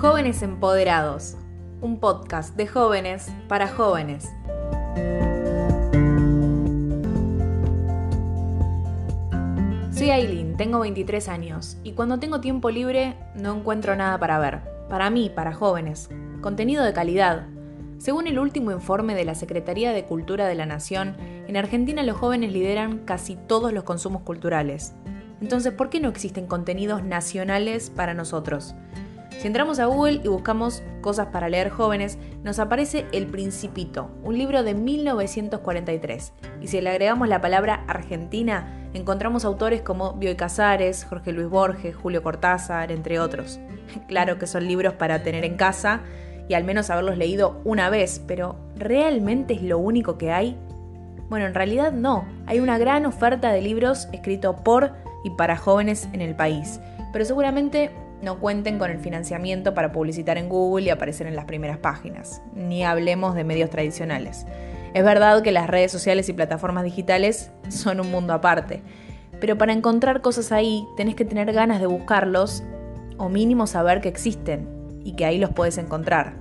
Jóvenes Empoderados, un podcast de jóvenes para jóvenes. Soy Aileen, tengo 23 años y cuando tengo tiempo libre no encuentro nada para ver. Para mí, para jóvenes. Contenido de calidad. Según el último informe de la Secretaría de Cultura de la Nación, en Argentina los jóvenes lideran casi todos los consumos culturales. Entonces, ¿por qué no existen contenidos nacionales para nosotros? Si entramos a Google y buscamos cosas para leer jóvenes, nos aparece El Principito, un libro de 1943. Y si le agregamos la palabra Argentina, encontramos autores como Bioy Casares, Jorge Luis Borges, Julio Cortázar, entre otros. Claro que son libros para tener en casa y al menos haberlos leído una vez, pero ¿realmente es lo único que hay? Bueno, en realidad no. Hay una gran oferta de libros escritos por y para jóvenes en el país, pero seguramente no cuenten con el financiamiento para publicitar en Google y aparecer en las primeras páginas, ni hablemos de medios tradicionales. Es verdad que las redes sociales y plataformas digitales son un mundo aparte, pero para encontrar cosas ahí tenés que tener ganas de buscarlos o mínimo saber que existen y que ahí los puedes encontrar.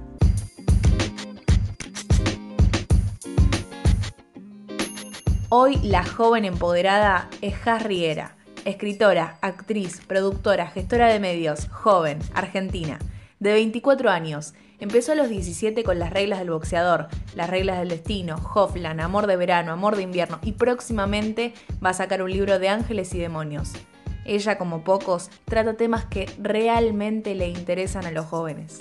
Hoy la joven empoderada es Harriera escritora, actriz, productora, gestora de medios, joven, argentina, de 24 años. Empezó a los 17 con las reglas del boxeador, las reglas del destino, Hofland, Amor de verano, Amor de invierno y próximamente va a sacar un libro de ángeles y demonios. Ella, como pocos, trata temas que realmente le interesan a los jóvenes.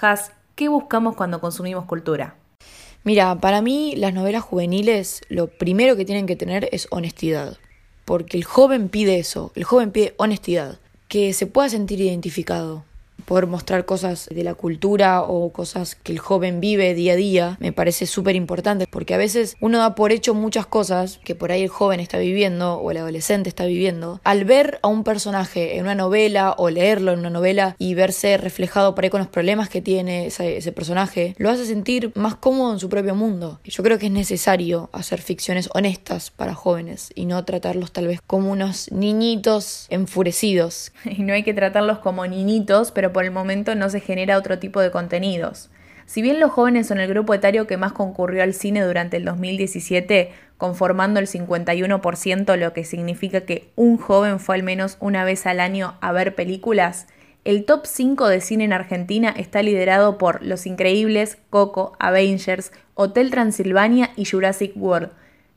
Has, ¿qué buscamos cuando consumimos cultura? Mira, para mí las novelas juveniles lo primero que tienen que tener es honestidad, porque el joven pide eso, el joven pide honestidad, que se pueda sentir identificado, poder mostrar cosas de la cultura o cosas que el joven vive día a día, me parece súper importante, porque a veces uno da por hecho muchas cosas que por ahí el joven está viviendo o el adolescente está viviendo. Al ver a un personaje en una novela o leerlo en una novela y verse reflejado por ahí con los problemas que tiene ese, personaje, lo hace sentir más cómodo en su propio mundo. Yo creo que es necesario hacer ficciones honestas para jóvenes y no tratarlos tal vez como unos niñitos enfurecidos. Y no hay que tratarlos como niñitos, pero por el momento no se genera otro tipo de contenidos. Si bien los jóvenes son el grupo etario que más concurrió al cine durante el 2017, conformando el 51%, lo que significa que un joven fue al menos una vez al año a ver películas, el top 5 de cine en Argentina está liderado por Los Increíbles, Coco, Avengers, Hotel Transilvania y Jurassic World.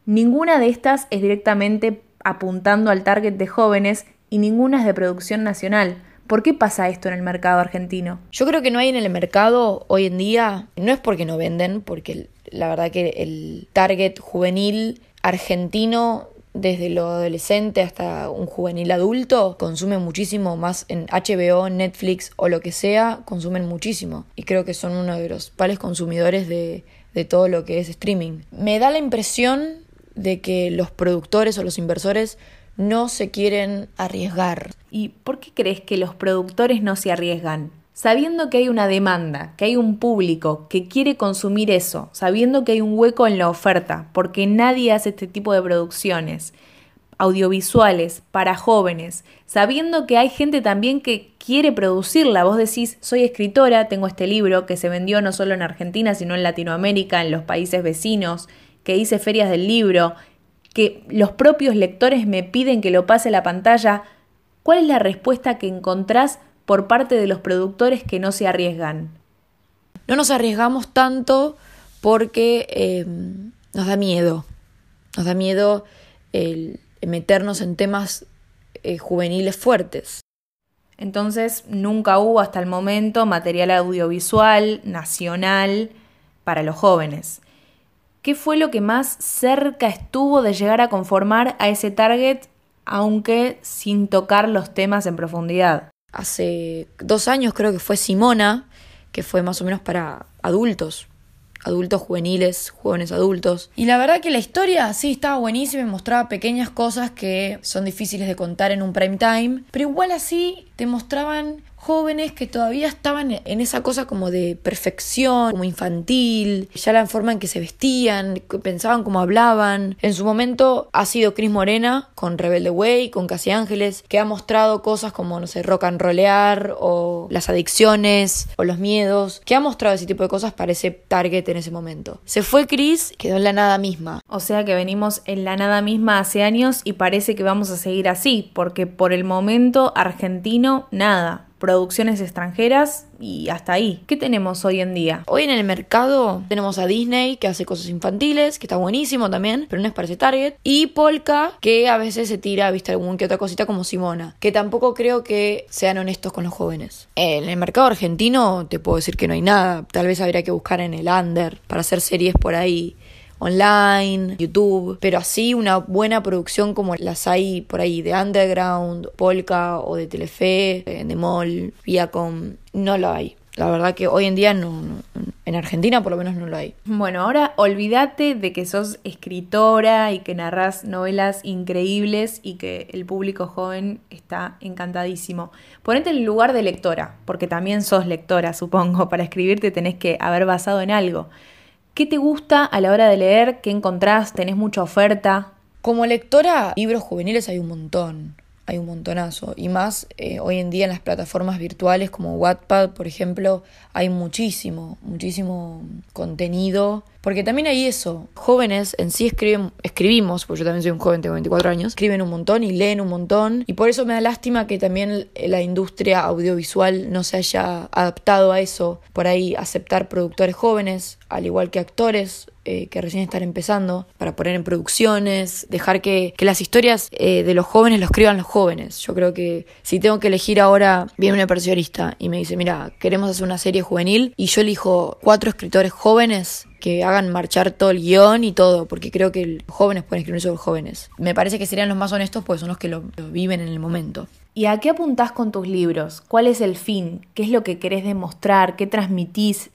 Ninguna de estas es directamente apuntando al target de jóvenes y ninguna es de producción nacional. ¿Por qué pasa esto en el mercado argentino? Yo creo que no hay en el mercado hoy en día, no es porque no venden, porque la verdad que el target juvenil argentino desde lo adolescente hasta un juvenil adulto, consume muchísimo más en HBO, Netflix o lo que sea, consumen muchísimo. Y creo que son uno de los pales consumidores de todo lo que es streaming. Me da la impresión de que los productores o los inversores no se quieren arriesgar. ¿Y por qué crees que los productores no se arriesgan? Sabiendo que hay una demanda, que hay un público que quiere consumir eso, sabiendo que hay un hueco en la oferta, porque nadie hace este tipo de producciones audiovisuales para jóvenes, sabiendo que hay gente también que quiere producirla. Vos decís, soy escritora, tengo este libro que se vendió no solo en Argentina, sino en Latinoamérica, en los países vecinos, que hice ferias del libro, que los propios lectores me piden que lo pase a la pantalla, ¿cuál es la respuesta que encontrás por parte de los productores que no se arriesgan? No nos arriesgamos tanto porque eh, nos da miedo. Nos da miedo el meternos en temas eh, juveniles fuertes. Entonces nunca hubo hasta el momento material audiovisual nacional para los jóvenes. ¿Qué fue lo que más cerca estuvo de llegar a conformar a ese target, aunque sin tocar los temas en profundidad? Hace dos años creo que fue Simona, que fue más o menos para adultos, adultos juveniles, jóvenes adultos. Y la verdad que la historia sí estaba buenísima y mostraba pequeñas cosas que son difíciles de contar en un prime time, pero igual así te mostraban jóvenes que todavía estaban en esa cosa como de perfección, como infantil, ya la forma en que se vestían, pensaban cómo hablaban. En su momento ha sido Cris Morena con Rebelde Way, con Casi Ángeles, que ha mostrado cosas como, no sé, rock and rollear o las adicciones o los miedos, que ha mostrado ese tipo de cosas para ese target en ese momento. Se fue Cris, quedó en la nada misma. O sea que venimos en la nada misma hace años y parece que vamos a seguir así, porque por el momento argentino nada producciones extranjeras y hasta ahí. ¿Qué tenemos hoy en día? Hoy en el mercado tenemos a Disney que hace cosas infantiles, que está buenísimo también, pero no es para ese target. Y Polka que a veces se tira, viste, algún que otra cosita como Simona, que tampoco creo que sean honestos con los jóvenes. En el mercado argentino te puedo decir que no hay nada. Tal vez habría que buscar en el under para hacer series por ahí online, YouTube, pero así una buena producción como las hay por ahí de Underground, Polka o de Telefe, de Mall, Viacom, no lo hay. La verdad que hoy en día no, en Argentina por lo menos no lo hay. Bueno, ahora olvídate de que sos escritora y que narras novelas increíbles y que el público joven está encantadísimo. Ponete en el lugar de lectora, porque también sos lectora, supongo. Para escribirte tenés que haber basado en algo. ¿Qué te gusta a la hora de leer? ¿Qué encontrás? ¿Tenés mucha oferta? Como lectora, libros juveniles hay un montón, hay un montonazo. Y más eh, hoy en día en las plataformas virtuales como Wattpad, por ejemplo, hay muchísimo, muchísimo contenido porque también hay eso. Jóvenes en sí escriben, escribimos, porque yo también soy un joven, tengo 24 años, escriben un montón y leen un montón. Y por eso me da lástima que también la industria audiovisual no se haya adaptado a eso. Por ahí aceptar productores jóvenes, al igual que actores eh, que recién están empezando, para poner en producciones, dejar que, que las historias eh, de los jóvenes lo escriban los jóvenes. Yo creo que si tengo que elegir ahora, viene una persionista y me dice, mira, queremos hacer una serie juvenil y yo elijo cuatro escritores jóvenes que hagan marchar todo el guion y todo, porque creo que los jóvenes pueden escribir sobre jóvenes. Me parece que serían los más honestos porque son los que lo, viven en el momento. ¿Y a qué apuntás con tus libros? ¿Cuál es el fin? ¿Qué es lo que querés demostrar? ¿Qué transmitís?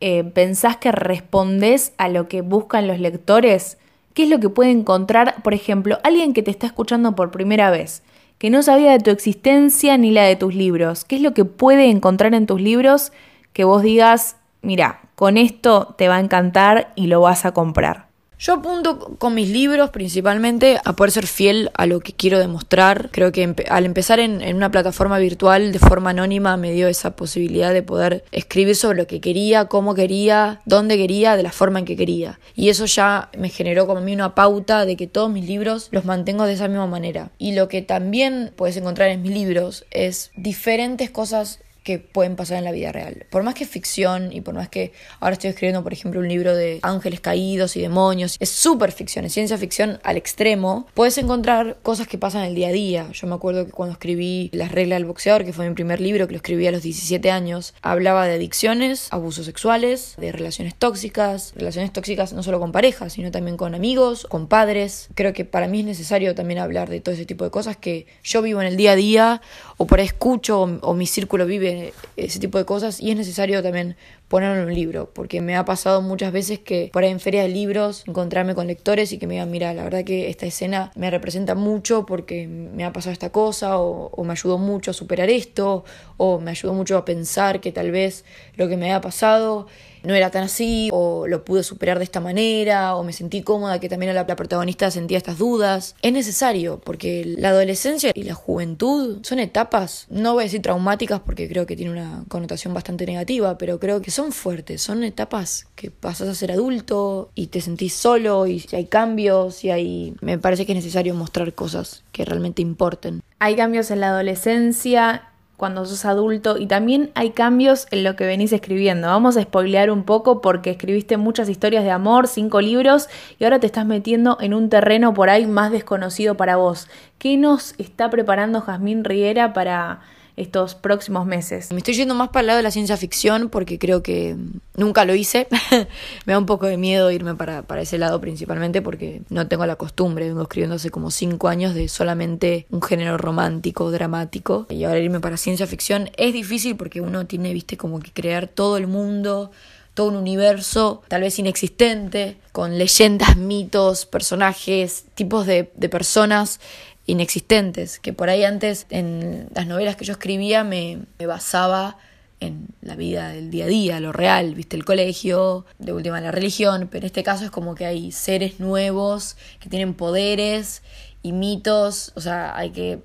Eh, ¿Pensás que respondés a lo que buscan los lectores? ¿Qué es lo que puede encontrar, por ejemplo, alguien que te está escuchando por primera vez, que no sabía de tu existencia ni la de tus libros? ¿Qué es lo que puede encontrar en tus libros que vos digas, mira, con esto te va a encantar y lo vas a comprar. Yo apunto con mis libros principalmente a poder ser fiel a lo que quiero demostrar. Creo que al empezar en, en, una plataforma virtual de forma anónima me dio esa posibilidad de poder escribir sobre lo que quería, cómo quería, dónde quería, de la forma en que quería. Y eso ya me generó como a mí una pauta de que todos mis libros los mantengo de esa misma manera. Y lo que también puedes encontrar en mis libros es diferentes cosas que pueden pasar en la vida real. Por más que ficción y por más que ahora estoy escribiendo, por ejemplo, un libro de ángeles caídos y demonios, es súper ficción, es ciencia ficción al extremo, puedes encontrar cosas que pasan el día a día. Yo me acuerdo que cuando escribí Las reglas del boxeador, que fue mi primer libro, que lo escribí a los 17 años, hablaba de adicciones, abusos sexuales, de relaciones tóxicas, relaciones tóxicas no solo con parejas, sino también con amigos, con padres. Creo que para mí es necesario también hablar de todo ese tipo de cosas que yo vivo en el día a día o por ahí escucho o mi círculo vive ese tipo de cosas y es necesario también ponerlo en un libro, porque me ha pasado muchas veces que por ahí en ferias de libros encontrarme con lectores y que me digan, mira, la verdad que esta escena me representa mucho porque me ha pasado esta cosa o, o me ayudó mucho a superar esto o me ayudó mucho a pensar que tal vez lo que me había pasado no era tan así, o lo pude superar de esta manera, o me sentí cómoda que también la, la protagonista sentía estas dudas. Es necesario, porque la adolescencia y la juventud son etapas, no voy a decir traumáticas porque creo que tiene una connotación bastante negativa, pero creo que son fuertes, son etapas que pasas a ser adulto y te sentís solo y si hay cambios y hay... Me parece que es necesario mostrar cosas que realmente importen. Hay cambios en la adolescencia cuando sos adulto y también hay cambios en lo que venís escribiendo. Vamos a spoilear un poco porque escribiste muchas historias de amor, cinco libros y ahora te estás metiendo en un terreno por ahí más desconocido para vos. ¿Qué nos está preparando Jazmín Riera para estos próximos meses. Me estoy yendo más para el lado de la ciencia ficción porque creo que nunca lo hice. me da un poco de miedo irme para, para ese lado principalmente porque no tengo la costumbre. Vengo escribiendo hace como cinco años de solamente un género romántico, dramático. Y ahora irme para ciencia ficción es difícil porque uno tiene, viste, como que crear todo el mundo todo un universo tal vez inexistente, con leyendas, mitos, personajes, tipos de, de personas inexistentes, que por ahí antes en las novelas que yo escribía me, basaba en la vida del día a día, lo real, viste el colegio, de última la religión, pero en este caso es como que hay seres nuevos que tienen poderes y mitos, o sea, hay que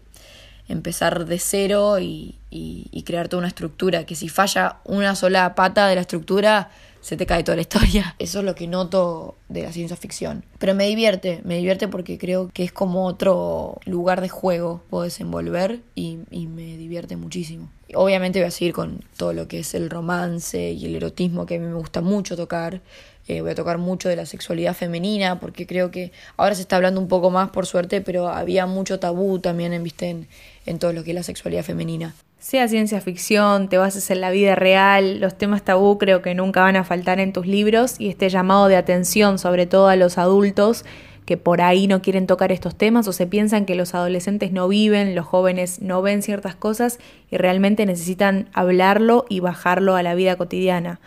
empezar de cero y, y, crear toda una estructura, que si falla una sola pata de la estructura, se te cae toda la historia. Eso es lo que noto de la ciencia ficción. Pero me divierte, me divierte porque creo que es como otro lugar de juego puedo desenvolver y, me divierte muchísimo. Obviamente voy a seguir con todo lo que es el romance y el erotismo que a mí me gusta mucho tocar. Eh, voy a tocar mucho de la sexualidad femenina porque creo que ahora se está hablando un poco más por suerte, pero había mucho tabú también en, ¿viste? en todo lo que es la sexualidad femenina sea ciencia ficción, te bases en la vida real, los temas tabú creo que nunca van a faltar en tus libros y este llamado de atención sobre todo a los adultos que por ahí no quieren tocar estos temas o se piensan que los adolescentes no viven, los jóvenes no ven ciertas cosas y realmente necesitan hablarlo y bajarlo a la vida cotidiana.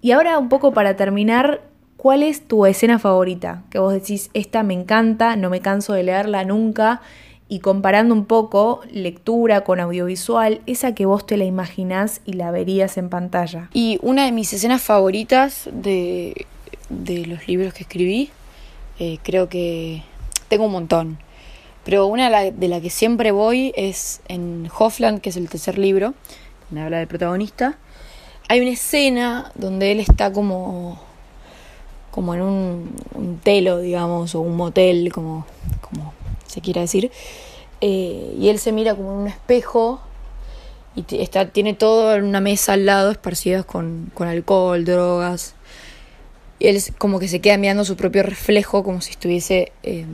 Y ahora un poco para terminar, ¿cuál es tu escena favorita? Que vos decís, esta me encanta, no me canso de leerla nunca y comparando un poco lectura con audiovisual, esa que vos te la imaginás y la verías en pantalla. Y una de mis escenas favoritas de, de los libros que escribí, eh, creo que tengo un montón, pero una de la, que siempre voy es en Hoffland, que es el tercer libro, me habla del protagonista. Hay una escena donde él está como como en un, un telo, digamos, o un motel, como, como se quiera decir. Eh, y él se mira como en un espejo y está, tiene todo en una mesa al lado, esparcidas con, con alcohol, drogas. Y él como que se queda mirando su propio reflejo, como si estuviese. Eh,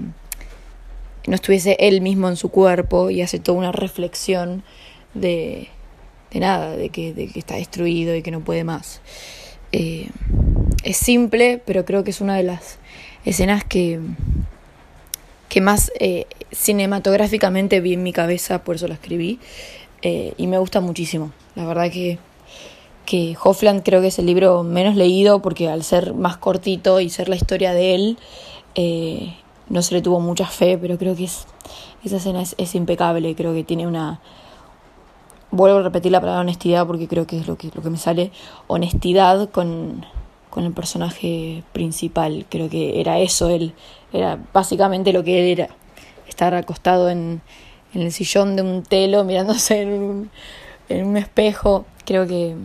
no estuviese él mismo en su cuerpo y hace toda una reflexión de, de nada, de que, de que está destruido y que no puede más. Eh, es simple, pero creo que es una de las escenas que, que más eh, cinematográficamente vi en mi cabeza, por eso la escribí, eh, y me gusta muchísimo. La verdad que, que Hoffland creo que es el libro menos leído porque al ser más cortito y ser la historia de él, eh, no se le tuvo mucha fe, pero creo que es, esa escena es, impecable, creo que tiene una... Vuelvo a repetir la palabra honestidad porque creo que es lo que, lo que me sale, honestidad con con el personaje principal. Creo que era eso, él era básicamente lo que él era. Estar acostado en, en el sillón de un telo, mirándose en un, espejo. Creo que,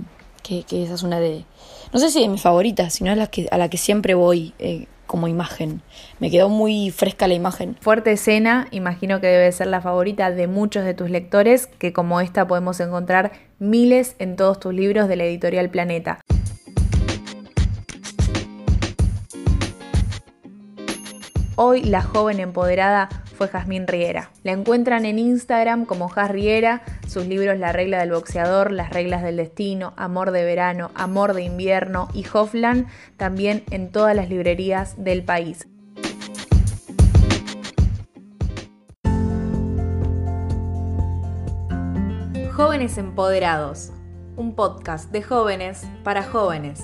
que, esa es una de, no sé si de mis favoritas, sino a la que, a la que siempre voy eh, como imagen. Me quedó muy fresca la imagen. Fuerte escena, imagino que debe ser la favorita de muchos de tus lectores, que como esta podemos encontrar miles en todos tus libros de la editorial Planeta. Hoy la joven empoderada fue Jazmín Riera. La encuentran en Instagram como Jaz Riera, sus libros La regla del boxeador, Las reglas del destino, Amor de verano, Amor de invierno y Hoffland también en todas las librerías del país. Jóvenes Empoderados, un podcast de jóvenes para jóvenes.